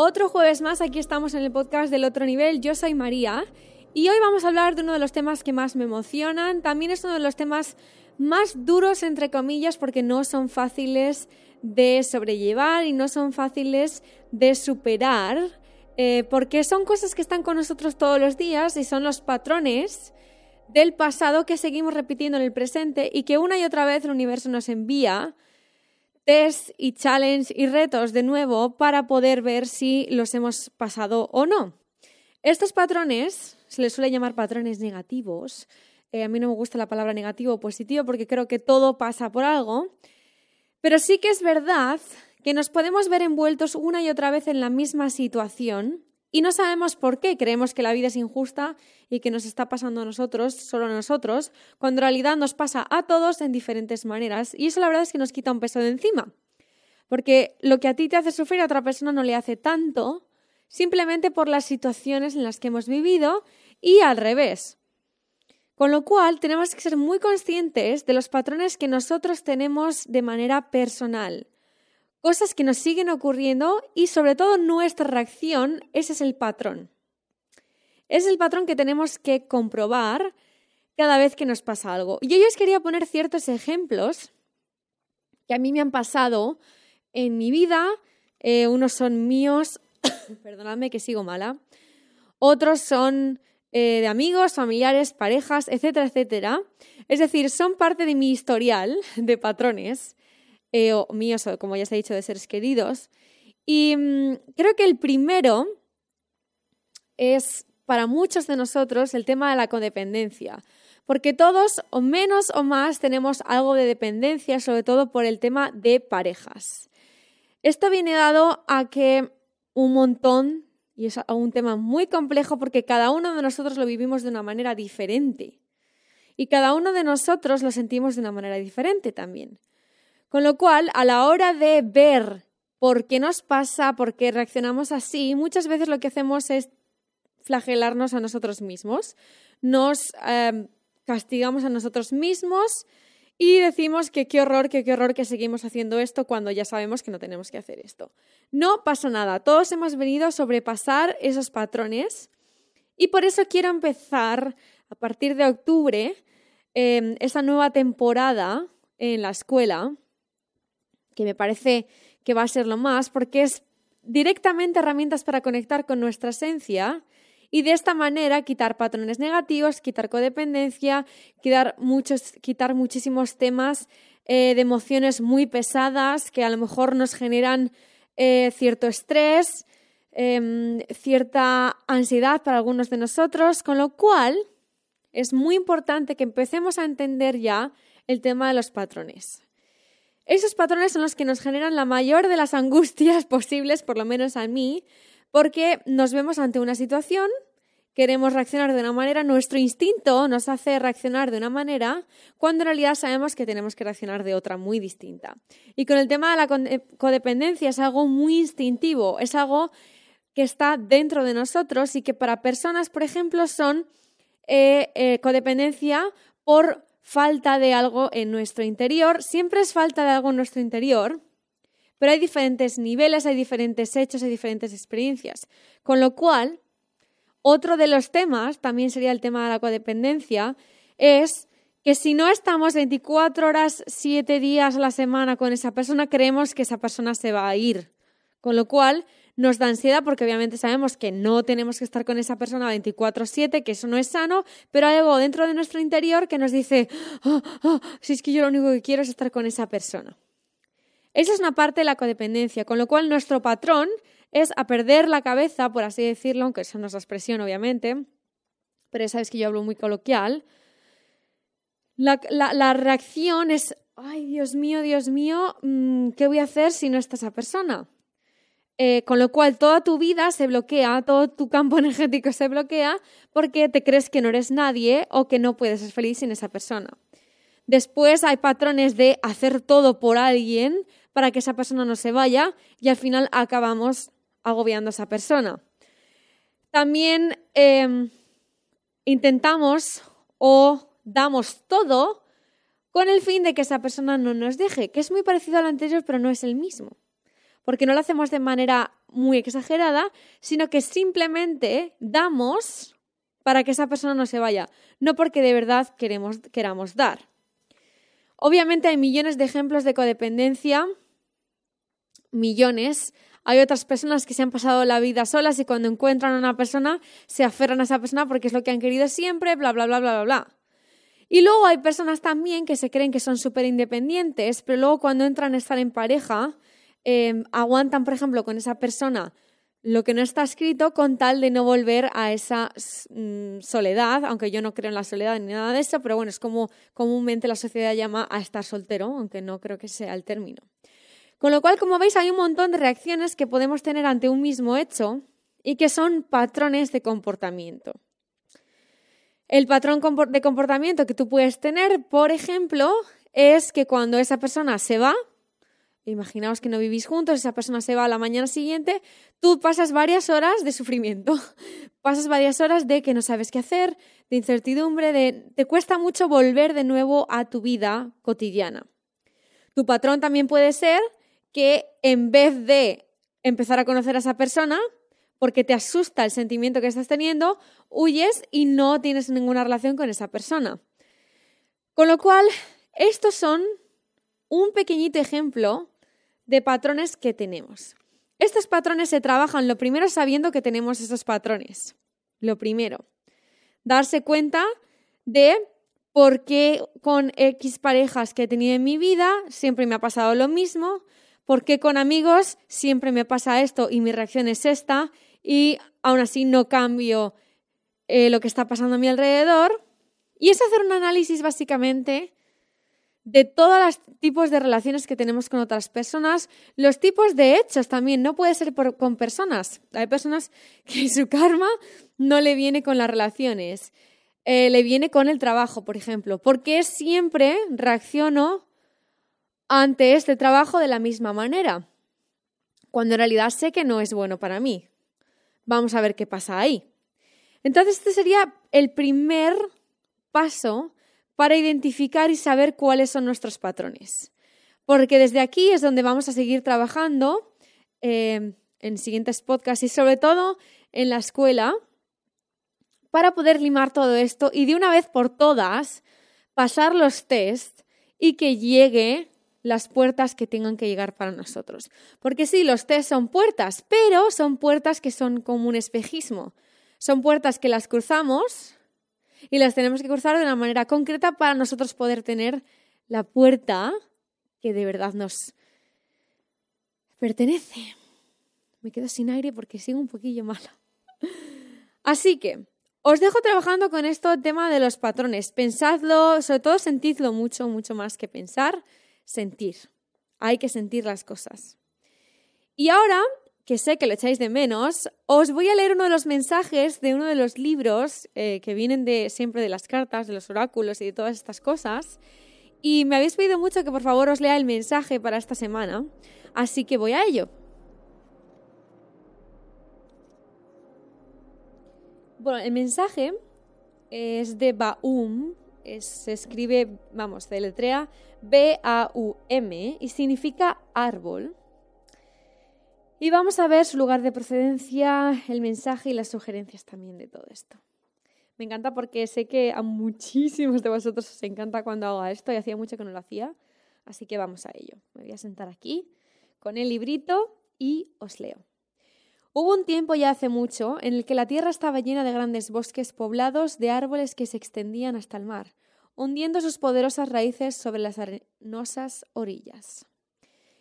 Otro jueves más, aquí estamos en el podcast del otro nivel. Yo soy María y hoy vamos a hablar de uno de los temas que más me emocionan. También es uno de los temas más duros, entre comillas, porque no son fáciles de sobrellevar y no son fáciles de superar, eh, porque son cosas que están con nosotros todos los días y son los patrones del pasado que seguimos repitiendo en el presente y que una y otra vez el universo nos envía test y challenge y retos de nuevo para poder ver si los hemos pasado o no. Estos patrones se les suele llamar patrones negativos. Eh, a mí no me gusta la palabra negativo o positivo porque creo que todo pasa por algo. Pero sí que es verdad que nos podemos ver envueltos una y otra vez en la misma situación y no sabemos por qué creemos que la vida es injusta y que nos está pasando a nosotros, solo a nosotros, cuando en realidad nos pasa a todos en diferentes maneras. Y eso la verdad es que nos quita un peso de encima. Porque lo que a ti te hace sufrir a otra persona no le hace tanto, simplemente por las situaciones en las que hemos vivido y al revés. Con lo cual tenemos que ser muy conscientes de los patrones que nosotros tenemos de manera personal cosas que nos siguen ocurriendo y sobre todo nuestra reacción, ese es el patrón. Es el patrón que tenemos que comprobar cada vez que nos pasa algo. Y yo os quería poner ciertos ejemplos que a mí me han pasado en mi vida. Eh, unos son míos, perdonadme que sigo mala. Otros son eh, de amigos, familiares, parejas, etcétera, etcétera. Es decir, son parte de mi historial de patrones eh, o míos, o como ya se ha dicho, de seres queridos. Y mm, creo que el primero es para muchos de nosotros el tema de la codependencia, porque todos o menos o más tenemos algo de dependencia, sobre todo por el tema de parejas. Esto viene dado a que un montón, y es un tema muy complejo porque cada uno de nosotros lo vivimos de una manera diferente. Y cada uno de nosotros lo sentimos de una manera diferente también. Con lo cual, a la hora de ver por qué nos pasa, por qué reaccionamos así, muchas veces lo que hacemos es flagelarnos a nosotros mismos, nos em, castigamos a nosotros mismos y decimos que qué horror, que qué horror que seguimos haciendo esto cuando ya sabemos que no tenemos que hacer esto. No pasa nada, todos hemos venido a sobrepasar esos patrones y por eso quiero empezar a partir de octubre eh, esa nueva temporada en la escuela que me parece que va a ser lo más, porque es directamente herramientas para conectar con nuestra esencia y de esta manera quitar patrones negativos, quitar codependencia, quitar, muchos, quitar muchísimos temas eh, de emociones muy pesadas que a lo mejor nos generan eh, cierto estrés, em, cierta ansiedad para algunos de nosotros, con lo cual es muy importante que empecemos a entender ya el tema de los patrones. Esos patrones son los que nos generan la mayor de las angustias posibles, por lo menos a mí, porque nos vemos ante una situación, queremos reaccionar de una manera, nuestro instinto nos hace reaccionar de una manera, cuando en realidad sabemos que tenemos que reaccionar de otra muy distinta. Y con el tema de la codependencia es algo muy instintivo, es algo que está dentro de nosotros y que para personas, por ejemplo, son eh, eh, codependencia por falta de algo en nuestro interior. Siempre es falta de algo en nuestro interior, pero hay diferentes niveles, hay diferentes hechos, hay diferentes experiencias. Con lo cual, otro de los temas, también sería el tema de la codependencia, es que si no estamos 24 horas, 7 días a la semana con esa persona, creemos que esa persona se va a ir. Con lo cual, nos da ansiedad porque obviamente sabemos que no tenemos que estar con esa persona 24/7, que eso no es sano, pero hay algo dentro de nuestro interior que nos dice, ah, ah, si es que yo lo único que quiero es estar con esa persona. Esa es una parte de la codependencia, con lo cual nuestro patrón es a perder la cabeza, por así decirlo, aunque esa no es la expresión, obviamente, pero ya sabes que yo hablo muy coloquial. La, la reacción es, ay, Dios mío, Dios mío, mm, ¿qué voy a hacer si no está esa persona? Eh, con lo cual toda tu vida se bloquea, todo tu campo energético se bloquea porque te crees que no eres nadie o que no puedes ser feliz sin esa persona. Después hay patrones de hacer todo por alguien para que esa persona no se vaya y al final acabamos agobiando a esa persona. También em, intentamos o damos todo con el fin de que esa persona no nos deje, que es muy parecido al anterior pero no es el mismo porque no lo hacemos de manera muy exagerada, sino que simplemente damos para que esa persona no se vaya, no porque de verdad queremos, queramos dar. Obviamente hay millones de ejemplos de codependencia, millones. Hay otras personas que se han pasado la vida solas y cuando encuentran a una persona se aferran a esa persona porque es lo que han querido siempre, bla, bla, bla, bla, bla, bla. Y luego hay personas también que se creen que son súper independientes, pero luego cuando entran a estar en pareja, em, aguantan, por ejemplo, con esa persona lo que no está escrito con tal de no volver a esa mm, soledad, aunque yo no creo en la soledad ni nada de eso, pero bueno, es como comúnmente la sociedad llama a estar soltero, aunque no creo que sea el término. Con lo cual, como veis, hay un montón de reacciones que podemos tener ante un mismo hecho y que son patrones de comportamiento. El patrón de comportamiento que tú puedes tener, por ejemplo, es que cuando esa persona se va, imaginaos que no vivís juntos, esa persona se va a la mañana siguiente, tú pasas varias horas de sufrimiento, pasas varias horas de que no sabes qué hacer, de incertidumbre, de te cuesta mucho volver de nuevo a tu vida cotidiana. Tu patrón también puede ser que en vez de empezar a conocer a esa persona, porque te asusta el sentimiento que estás teniendo, huyes y no tienes ninguna relación con esa persona. Con lo cual, estos son un pequeñito ejemplo de patrones que tenemos. Estos patrones se trabajan lo primero sabiendo que tenemos esos patrones. Lo primero, darse cuenta de por qué con X parejas que he tenido en mi vida siempre me ha pasado lo mismo, por qué con amigos siempre me pasa esto y mi reacción es esta, y aún así no cambio eh, lo que está pasando a mi alrededor. Y es hacer un análisis básicamente de todos los tipos de relaciones que tenemos con otras personas, los tipos de hechos también, no puede ser con personas. Hay personas que su karma no le viene con las relaciones, eh, le viene con el trabajo, por ejemplo. porque siempre reacciono ante este trabajo de la misma manera? Cuando en realidad sé que no es bueno para mí. Vamos a ver qué pasa ahí. Entonces, este sería el primer paso para identificar y saber cuáles son nuestros patrones. Porque desde aquí es donde vamos a seguir trabajando eh, en siguientes podcasts y sobre todo en la escuela para poder limar todo esto y de una vez por todas pasar los tests y que llegue las puertas que tengan que llegar para nosotros. Porque sí, los test son puertas, pero son puertas que son como un espejismo. Son puertas que las cruzamos y las tenemos que cruzar de una manera concreta para nosotros poder tener la puerta que de verdad nos pertenece. Me quedo sin aire porque sigo un poquillo mala. Así que os dejo trabajando con esto, tema de los patrones. Pensadlo, sobre todo sentidlo mucho, mucho más que pensar sentir. Hay que sentir las cosas. Y ahora, que sé que lo echáis de menos, os voy a leer uno de los mensajes de uno de los libros eh, que vienen de siempre de las cartas, de los oráculos y de todas estas cosas. Y me habéis pedido mucho que por favor os lea el mensaje para esta semana, así que voy a ello. Bueno, el mensaje es de Baum, se escribe, vamos, se letrea B-A-U-M y significa árbol. Y vamos a ver su lugar de procedencia, el mensaje y las sugerencias también de todo esto. Me encanta porque sé que a muchísimos de vosotros os encanta cuando hago esto y hacía mucho que no lo hacía, así que vamos a ello. Me voy a sentar aquí con el librito y os leo. Hubo un tiempo ya hace mucho en el que la tierra estaba llena de grandes bosques poblados de árboles que se extendían hasta el mar, hundiendo sus poderosas raíces sobre las arenosas orillas.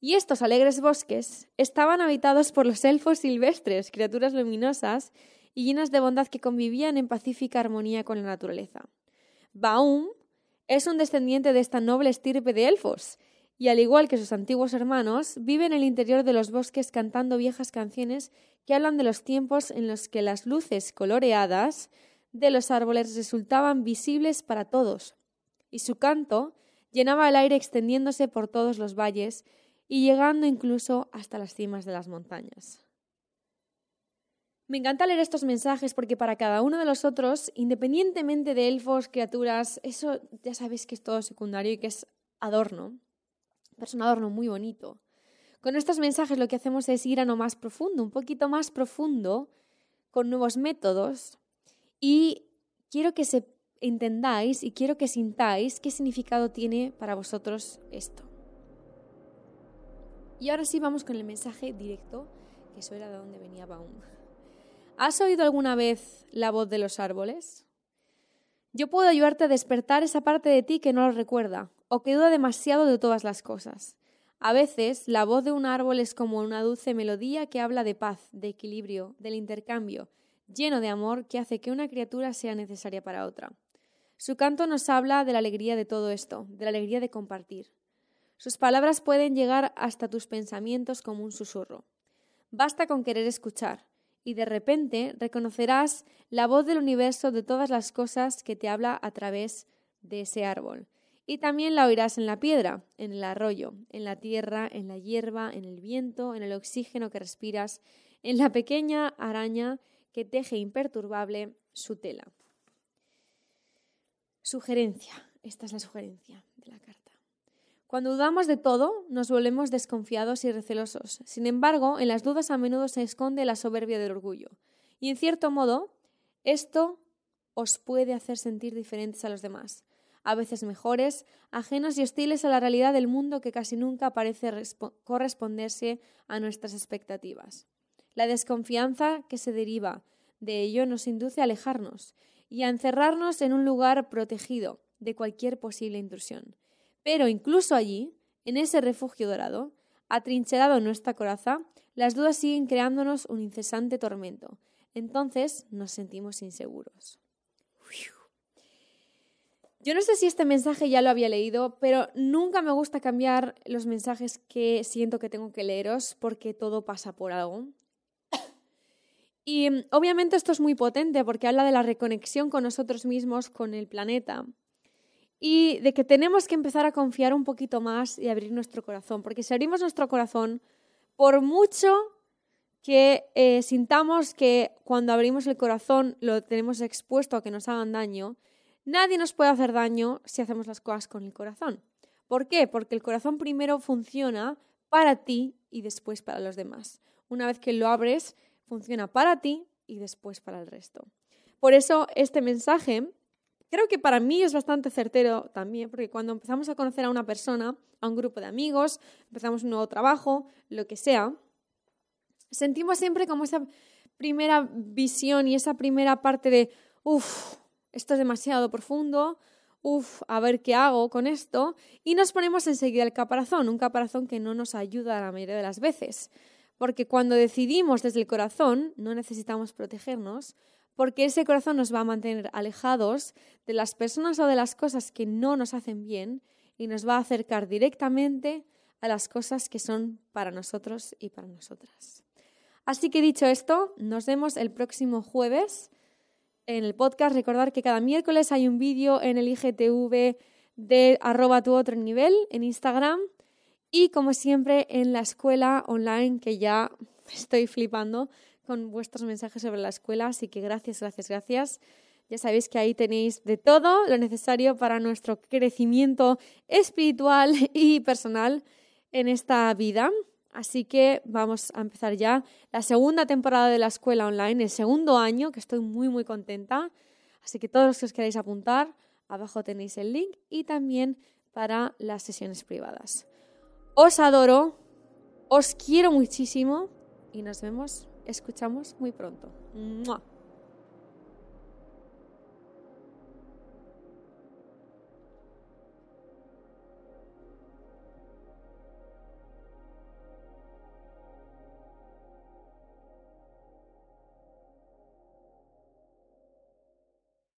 Y estos alegres bosques estaban habitados por los elfos silvestres, criaturas luminosas y llenas de bondad que convivían en pacífica armonía con la naturaleza. Baum es un descendiente de esta noble estirpe de elfos, y al igual que sus antiguos hermanos, vive en el interior de los bosques cantando viejas canciones que hablan de los tiempos en los que las luces coloreadas de los árboles resultaban visibles para todos, y su canto llenaba el aire extendiéndose por todos los valles y llegando incluso hasta las cimas de las montañas. Me encanta leer estos mensajes porque para cada uno de los otros, independientemente de elfos, criaturas, eso ya sabéis que es todo secundario y que es adorno, pero es un adorno muy bonito. Con estos mensajes lo que hacemos es ir a lo más profundo, un poquito más profundo, con nuevos métodos. Y quiero que se entendáis y quiero que sintáis qué significado tiene para vosotros esto. Y ahora sí vamos con el mensaje directo, que eso era de donde venía Baum. ¿Has oído alguna vez la voz de los árboles? Yo puedo ayudarte a despertar esa parte de ti que no lo recuerda o que duda demasiado de todas las cosas. A veces, la voz de un árbol es como una dulce melodía que habla de paz, de equilibrio, del intercambio, lleno de amor que hace que una criatura sea necesaria para otra. Su canto nos habla de la alegría de todo esto, de la alegría de compartir. Sus palabras pueden llegar hasta tus pensamientos como un susurro. Basta con querer escuchar, y de repente reconocerás la voz del universo de todas las cosas que te habla a través de ese árbol. Y también la oirás en la piedra, en el arroyo, en la tierra, en la hierba, en el viento, en el oxígeno que respiras, en la pequeña araña que teje imperturbable su tela. Sugerencia. Esta es la sugerencia de la carta. Cuando dudamos de todo, nos volvemos desconfiados y recelosos. Sin embargo, en las dudas a menudo se esconde la soberbia del orgullo. Y en cierto modo, esto os puede hacer sentir diferentes a los demás, a veces mejores, ajenos y hostiles a la realidad del mundo que casi nunca parece corresponderse a nuestras expectativas. La desconfianza que se deriva de ello nos induce a alejarnos y a encerrarnos en un lugar protegido de cualquier posible intrusión. Pero incluso allí, en ese refugio dorado, atrincherado en nuestra coraza, las dudas siguen creándonos un incesante tormento. Entonces nos sentimos inseguros. Yo no sé si este mensaje ya lo había leído, pero nunca me gusta cambiar los mensajes que siento que tengo que leeros porque todo pasa por algo. Y obviamente esto es muy potente porque habla de la reconexión con nosotros mismos, con el planeta y de que tenemos que empezar a confiar un poquito más y abrir nuestro corazón, porque si abrimos nuestro corazón, por mucho que eh, sintamos que cuando abrimos el corazón lo tenemos expuesto a que nos hagan daño, nadie nos puede hacer daño si hacemos las cosas con el corazón. ¿Por qué? Porque el corazón primero funciona para ti y después para los demás. Una vez que lo abres, funciona para ti y después para el resto. Por eso este mensaje creo que para mí es bastante certero también, porque cuando empezamos a conocer a una persona, a un grupo de amigos, empezamos un nuevo trabajo, lo que sea, sentimos siempre como esa primera visión y esa primera parte de, uff, esto es demasiado profundo, uff, a ver qué hago con esto, y nos ponemos enseguida el caparazón, un caparazón que no nos ayuda la mayoría de las veces. Porque cuando decidimos desde el corazón, no necesitamos protegernos, porque ese corazón nos va a mantener alejados de las personas o de las cosas que no nos hacen bien y nos va a acercar directamente a las cosas que son para nosotros y para nosotras. Así que dicho esto, nos vemos el próximo jueves en el podcast. Recordar que cada miércoles hay un vídeo en el IGTV de arroba tu otro nivel en Instagram y como siempre en la escuela online que ya estoy flipando con vuestros mensajes sobre la escuela, así que gracias, gracias, gracias. Ya sabéis que ahí tenéis de todo lo necesario para nuestro crecimiento espiritual y personal en esta vida. Así que vamos a empezar ya la segunda temporada de la escuela online, el segundo año, que estoy muy, muy contenta. Así que todos los que os queráis apuntar, abajo tenéis el link y también para las sesiones privadas. Os adoro, os quiero muchísimo y nos vemos escuchamos muy pronto.